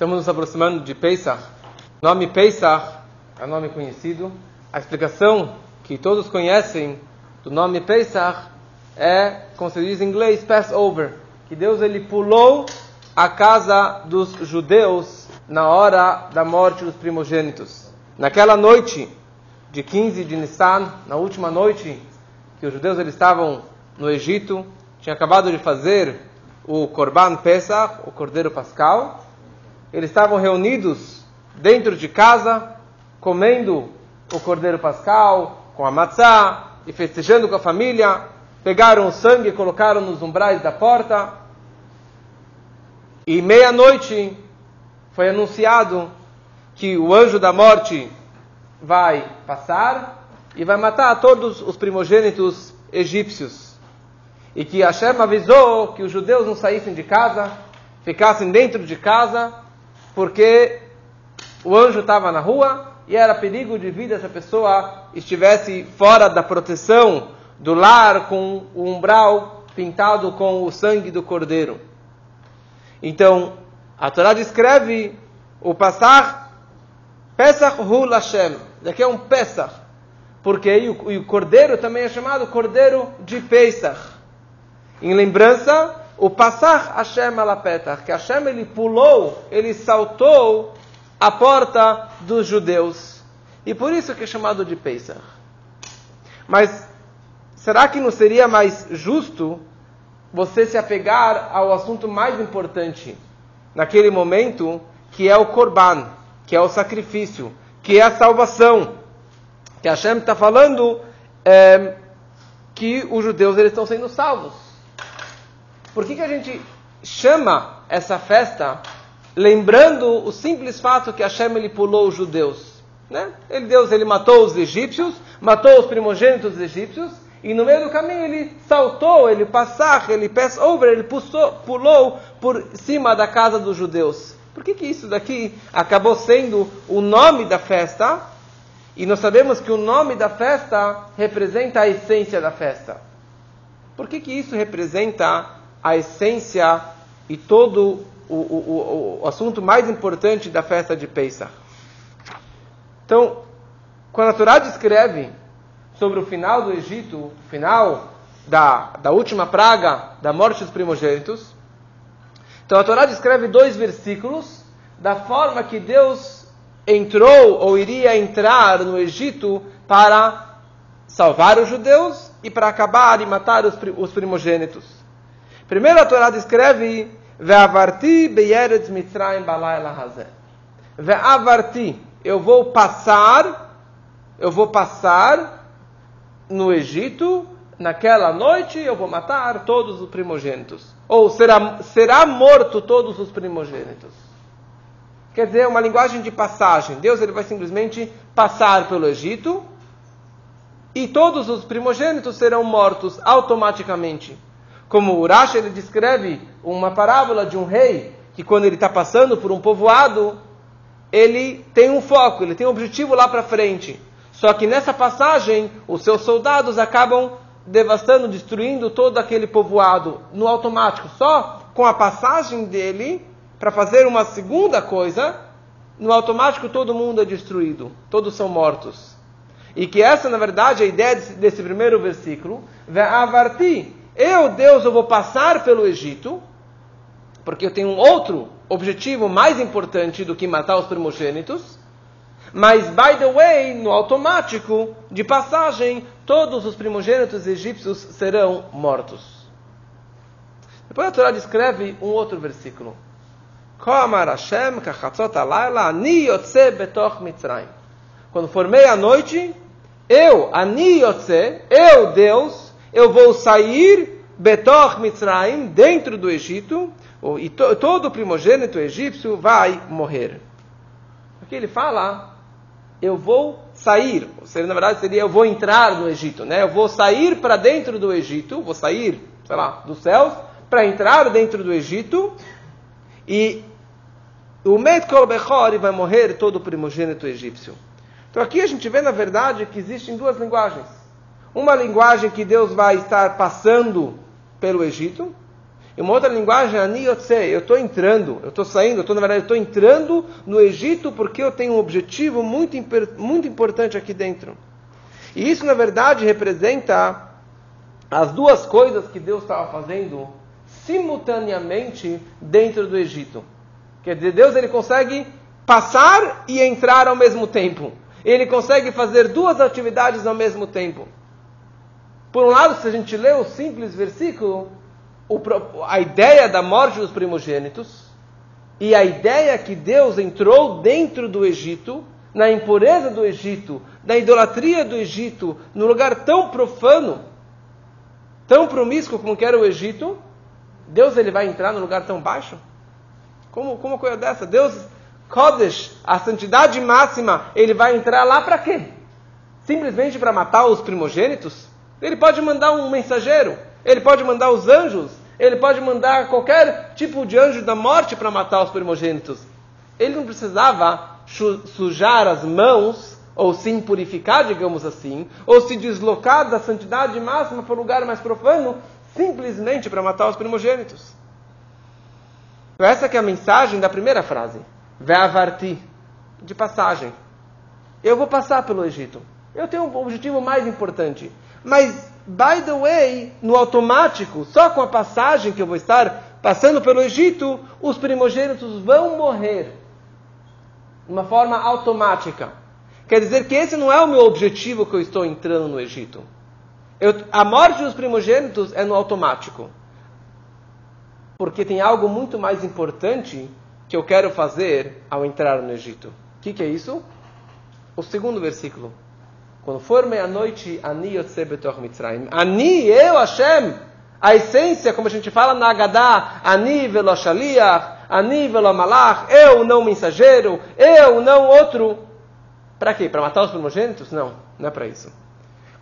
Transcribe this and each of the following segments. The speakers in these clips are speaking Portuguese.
Estamos nos aproximando de Pesach. O nome Pesach é nome conhecido. A explicação que todos conhecem do nome Pesach é, como se diz em inglês, Passover. Que Deus ele pulou a casa dos judeus na hora da morte dos primogênitos. Naquela noite de 15 de Nissan, na última noite que os judeus eles estavam no Egito, tinha acabado de fazer o Korban Pesach, o Cordeiro Pascal, eles estavam reunidos dentro de casa, comendo o cordeiro pascal com a matzá e festejando com a família. Pegaram o sangue e colocaram nos umbrais da porta. E meia-noite foi anunciado que o anjo da morte vai passar e vai matar todos os primogênitos egípcios. E que Hashem avisou que os judeus não saíssem de casa, ficassem dentro de casa porque o anjo estava na rua e era perigo de vida se a pessoa estivesse fora da proteção do lar com o umbral pintado com o sangue do cordeiro. Então, a Torá descreve o passar Pesach Hu Lashem. Daqui é um Pesach. Porque o, o cordeiro também é chamado cordeiro de Pesach. Em lembrança o passar Hashem alapetach, que Hashem ele pulou, ele saltou a porta dos judeus. E por isso que é chamado de Pesach. Mas será que não seria mais justo você se apegar ao assunto mais importante naquele momento, que é o Korban, que é o sacrifício, que é a salvação? Que Hashem está falando é, que os judeus eles estão sendo salvos. Por que, que a gente chama essa festa lembrando o simples fato que Hashem ele pulou os judeus? Né? Ele, Deus ele matou os egípcios, matou os primogênitos egípcios, e no meio do caminho ele saltou, ele passar, ele pass over, ele pulou, pulou por cima da casa dos judeus. Por que, que isso daqui acabou sendo o nome da festa? E nós sabemos que o nome da festa representa a essência da festa. Por que, que isso representa a essência e todo o, o, o, assunto mais importante da festa de Pesach. Então, quando a Torá descreve sobre o final do Egito, o final da, da última praga, da morte dos primogênitos, então a Torá descreve dois versículos da forma que Deus entrou ou iria entrar no Egito para salvar os judeus e para acabar e matar os, os primogênitos. Primeiro a Torá descreve Ve'avarti beyeretz mitzrayim balayla hazeh. Ve'avarti, eu vou passar, eu vou passar no Egito, naquela noite eu vou matar todos os primogênitos. Ou será, será morto todos os primogênitos. Quer dizer, uma linguagem de passagem. Deus ele vai simplesmente passar pelo Egito e todos os primogênitos serão mortos automaticamente. Como o Urash ele descreve uma parábola de um rei que quando ele está passando por um povoado, ele tem um foco, ele tem um objetivo lá para frente. Só que nessa passagem, os seus soldados acabam devastando, destruindo todo aquele povoado no automático. Só com a passagem dele, para fazer uma segunda coisa, no automático todo mundo é destruído, todos são mortos. E que essa, na verdade, é a ideia desse, desse primeiro versículo. Ve'avarti, eu, Deus, eu vou passar pelo Egito, porque eu tenho um outro objetivo mais importante do que matar os primogênitos. Mas, by the way, no automático, de passagem, todos os primogênitos egípcios serão mortos. Depois a Torá descreve um outro versículo. Quando for meia-noite, eu, Ani Yotze, eu, Deus, eu vou sair Betor Mitzrayim, dentro do Egito, e to, todo primogênito egípcio vai morrer. Aqui ele fala, eu vou sair, seja, na verdade seria eu vou entrar no Egito, né? Eu vou sair para dentro do Egito, vou sair, sei lá, dos céus, para entrar dentro do Egito, e o Met Kol Bechor vai morrer todo primogênito egípcio. Então aqui a gente vê, na verdade, que existem duas linguagens. Uma linguagem que Deus vai estar passando pelo Egito, Em uma outra linguagem, ani yotze, eu estou entrando, eu estou saindo, eu estou, na verdade, estou entrando no Egito porque eu tenho um objetivo muito, muito importante aqui dentro. E isso, na verdade, representa as duas coisas que Deus estava fazendo simultaneamente dentro do Egito. Quer dizer, Deus ele consegue passar e entrar ao mesmo tempo. Ele consegue fazer duas atividades ao mesmo tempo. Por um lado, se a gente lê o simples versículo, a ideia da morte dos primogênitos e a ideia que Deus entrou dentro do Egito, na impureza do Egito, na idolatria do Egito, num lugar tão profano, tão promíscuo como era o Egito, Deus ele vai entrar num lugar tão baixo? Como, como uma coisa dessa? Deus, Kodesh, a santidade máxima, ele vai entrar lá para quê? Simplesmente para matar os primogênitos? Ele pode mandar um mensageiro, ele pode mandar os anjos, ele pode mandar qualquer tipo de anjo da morte para matar os primogênitos. Ele não precisava sujar as mãos, ou se impurificar, digamos assim, ou se deslocar da santidade máxima para o lugar mais profano, simplesmente para matar os primogênitos. Então, essa é a mensagem da primeira frase. Ve'avarti, de passagem. Eu vou passar pelo Egito. Eu tenho um objetivo mais importante. Mas, by the way, no automático, só com a passagem que eu vou estar passando pelo Egito, os primogênitos vão morrer. De uma forma automática. Quer dizer que esse não é o meu objetivo que eu estou entrando no Egito. Eu, a morte dos primogênitos é no automático porque tem algo muito mais importante que eu quero fazer ao entrar no Egito. O que, que, é isso? O segundo versículo. Quando for meia-noite, Ani Yotze Betor Mitzrayim. Ani, eu, Hashem, a essência, como a gente fala na Agadá, Ani velo Shaliach, Ani velo Malach, eu, não mensageiro, eu, não outro. Para quê? Para matar os primogênitos? Não, não é para isso.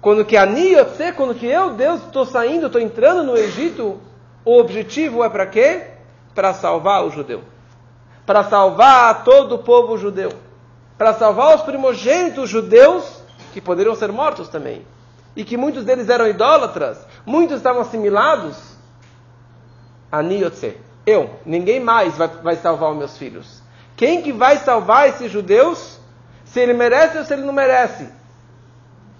Quando que Ani Yotze, quando que eu, Deus, estou saindo, estou entrando no Egito, o objetivo é para quê? Para salvar o judeu. Para salvar todo o povo judeu. Para salvar os primogênitos judeus, que poderiam ser mortos também. E que muitos deles eram idólatras. Muitos estavam assimilados. Aniotse. Eu. Ninguém mais vai, vai salvar os meus filhos. Quem que vai salvar esses judeus? Se ele merece ou se ele não merece?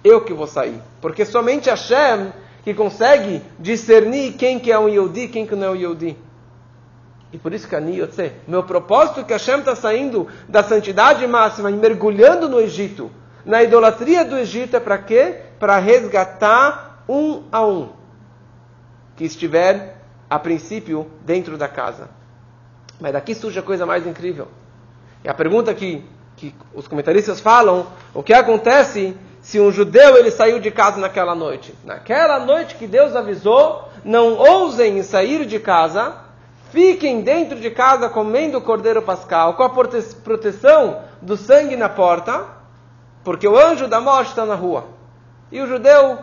Eu que vou sair. Porque somente Hashem que consegue discernir quem que é um Yehudi quem que não é um Yehudi. E por isso que a Niyotze, meu propósito é que Hashem está saindo da santidade máxima e mergulhando no Egito, na idolatria do Egito, é para quê? Para resgatar um a um que estiver, a princípio, dentro da casa. Mas daqui surge a coisa mais incrível. E a pergunta que, que os comentaristas falam, o que acontece se um judeu ele saiu de casa naquela noite. Naquela noite que Deus avisou, não ousem sair de casa, fiquem dentro de casa comendo o cordeiro pascal, com a proteção do sangue na porta, porque o anjo da morte está na rua. E o judeu,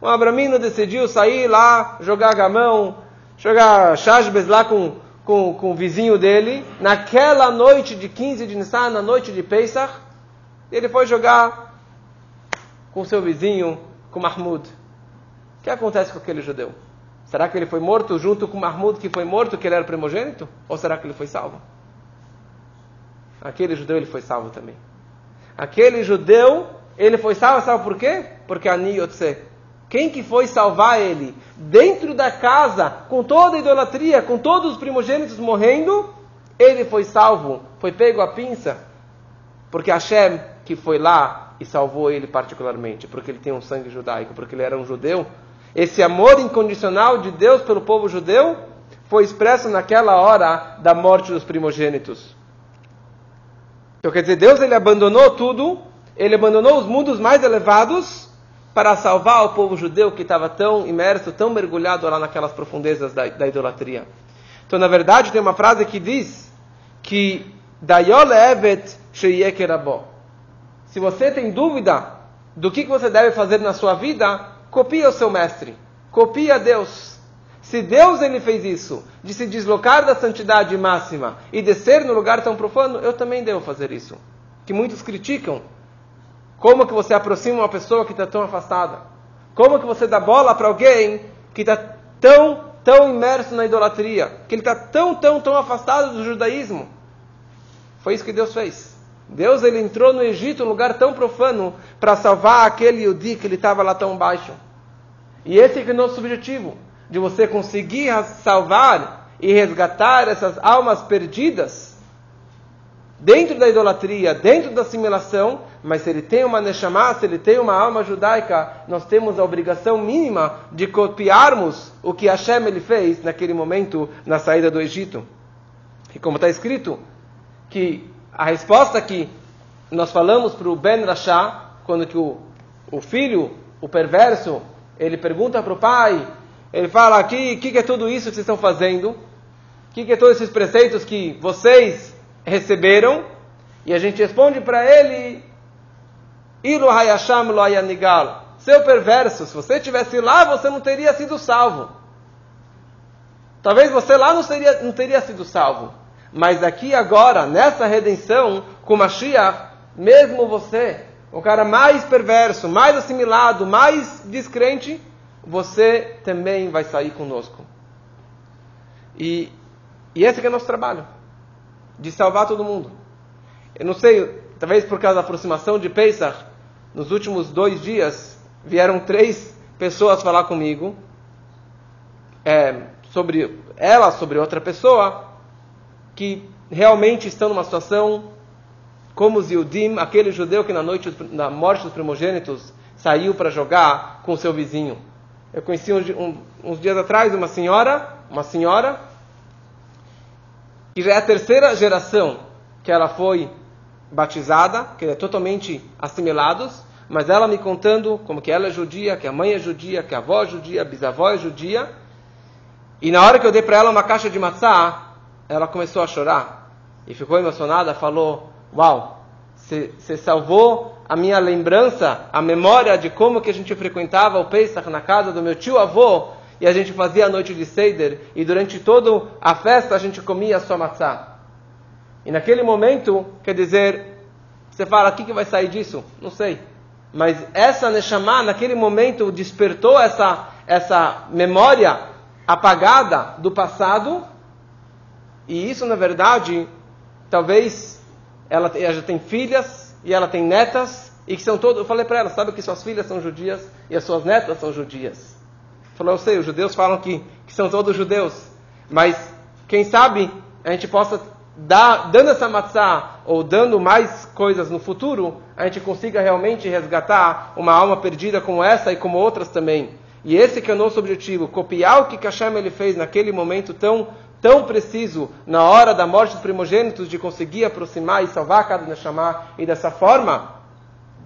o abramino, decidiu sair lá, jogar gamão, jogar chasbes lá com, com, com o vizinho dele, naquela noite de 15 de Nissan, na noite de Pesach, ele foi jogar com seu vizinho, com Mahmud. O que acontece com aquele judeu? Será que ele foi morto junto com Mahmud, que foi morto, que ele era primogênito? Ou será que ele foi salvo? Aquele judeu ele foi salvo também. Aquele judeu, ele foi salvo, sabe por quê? Porque Aniyotse. Quem que foi salvar ele? Dentro da casa, com toda a idolatria, com todos os primogênitos morrendo, ele foi salvo, foi pego a pinça. Porque Hashem, que foi lá e salvou ele particularmente, porque ele tem um sangue judaico, porque ele era um judeu. Esse amor incondicional de Deus pelo povo judeu foi expresso naquela hora da morte dos primogênitos. Então quer dizer, Deus ele abandonou tudo, ele abandonou os mundos mais elevados para salvar o povo judeu que estava tão imerso, tão mergulhado lá naquelas profundezas da, da idolatria. Então, na verdade, tem uma frase que diz que Evet se você tem dúvida do que você deve fazer na sua vida, copia o seu mestre. Copia Deus. Se Deus ele fez isso, de se deslocar da santidade máxima e descer no lugar tão profano, eu também devo fazer isso. Que muitos criticam. Como que você aproxima uma pessoa que está tão afastada? Como que você dá bola para alguém que está tão tão imerso na idolatria, que ele está tão, tão, tão afastado do judaísmo. Foi isso que Deus fez. Deus ele entrou no Egito, um lugar tão profano, para salvar aquele Yudi que ele estava lá tão baixo. E esse é o nosso objetivo, de você conseguir salvar e resgatar essas almas perdidas dentro da idolatria, dentro da assimilação, mas se ele tem uma Neshama, se ele tem uma alma judaica, nós temos a obrigação mínima de copiarmos o que Hashem ele fez naquele momento na saída do Egito. E como está escrito, que a resposta que nós falamos para o Ben Rasha, quando que o, o filho, o perverso, ele pergunta para o pai, ele fala aqui, o que, que, é tudo isso que vocês estão fazendo? O que, que é todos esses preceitos que vocês receberam? E a gente responde para ele, Ilu hayasham lo hayanigal. Seu perverso, se você estivesse lá, você não teria sido salvo. Talvez você lá não, seria, não teria sido salvo. Mas aqui agora, nessa redenção, com Mashiach, mesmo você, o cara mais perverso, mais assimilado, mais descrente, você também vai sair conosco. E, e esse é o nosso trabalho, de salvar todo mundo. Eu não sei, talvez por causa da aproximação de Pesach, nos últimos dois dias, vieram três pessoas falar comigo é, sobre ela, sobre outra pessoa, que realmente estão numa situação como Yudim, aquele judeu que na noite da morte dos primogênitos saiu para jogar com seu vizinho. Eu conheci um, um, uns dias atrás uma senhora, uma senhora, que já é a terceira geração que ela foi batizada, que é totalmente assimilados, mas ela me contando como que ela é judia, que a mãe é judia, que a avó é judia, a bisavó é judia. E na hora que eu dei para ela uma caixa de matzá, ela começou a chorar e ficou emocionada, falou: "Uau, você salvou a minha lembrança, a memória de como que a gente frequentava o Pesach na casa do meu tio avô e a gente fazia a noite de Seder e durante toda a festa a gente comia só matzá. E naquele momento, quer dizer, você fala, o que, que vai sair disso? Não sei. Mas essa Neshama, naquele momento, despertou essa, essa memória apagada do passado. E isso, na verdade, talvez ela, ela já tem filhas e ela tem netas. E que são todos. Eu falei para ela, sabe que suas filhas são judias e as suas netas são judias. Falou, eu sei, os judeus falam que, que são todos judeus. Mas, quem sabe, a gente possa dá, dando essa matzá ou dando mais coisas no futuro, a gente consiga realmente resgatar uma alma perdida como essa e como outras também. E esse que é o nosso objetivo, copiar o que Hashem ele fez naquele momento tão tão preciso, na hora da morte dos primogênitos, de conseguir aproximar e salvar cada Neshama, e dessa forma,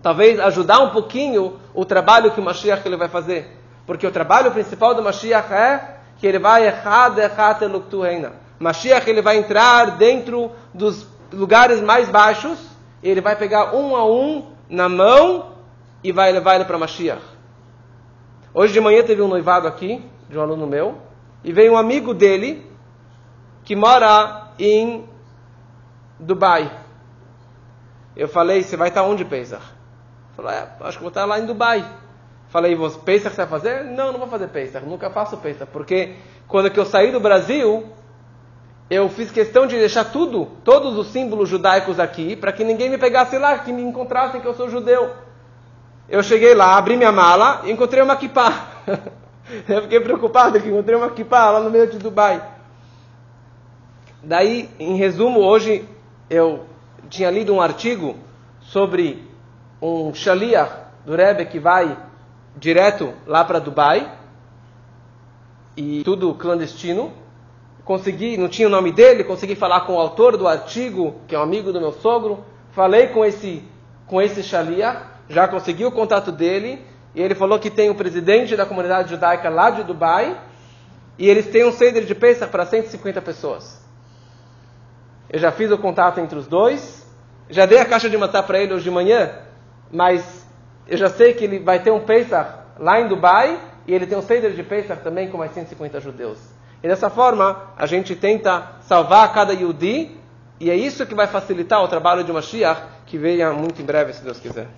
talvez ajudar um pouquinho o trabalho que o Mashiach ele vai fazer. Porque o trabalho principal do Mashiach é que ele vai errado, errado, reina Mashiach ele vai entrar dentro dos lugares mais baixos, ele vai pegar um a um na mão e vai levar ele para Mashiach. Hoje de manhã teve um noivado aqui, de um aluno meu, e veio um amigo dele que mora em Dubai. Eu falei, você vai estar onde, Pesach? Falou, é, acho que vou estar lá em Dubai. Falei, você Pesach você vai fazer? Não, não vou fazer Pesach, nunca faço Pesach, porque quando eu saí do Brasil, eu fiz questão de deixar tudo, todos os símbolos judaicos aqui, para que ninguém me pegasse lá, que me encontrassem que eu sou judeu. Eu cheguei lá, abri minha mala e encontrei uma kippah. eu fiquei preocupado que encontrei uma kippah lá no meio de Dubai. Daí, em resumo, hoje eu tinha lido um artigo sobre um shaliach do Rebbe que vai direto lá para Dubai e tudo clandestino. Consegui, não tinha o nome dele, consegui falar com o autor do artigo, que é um amigo do meu sogro, falei com esse com esse Shalia, já consegui o contato dele, e ele falou que tem o um presidente da comunidade judaica lá de Dubai, e eles têm um ceder de Pesach para 150 pessoas. Eu já fiz o contato entre os dois, já dei a caixa de matar para ele hoje de manhã, mas eu já sei que ele vai ter um Pesach lá em Dubai, e ele tem um ceder de Pesach também com mais 150 judeus. E dessa forma, a gente tenta salvar cada Yudi, e é isso que vai facilitar o trabalho de Mashiach, que venha muito em breve, se Deus quiser.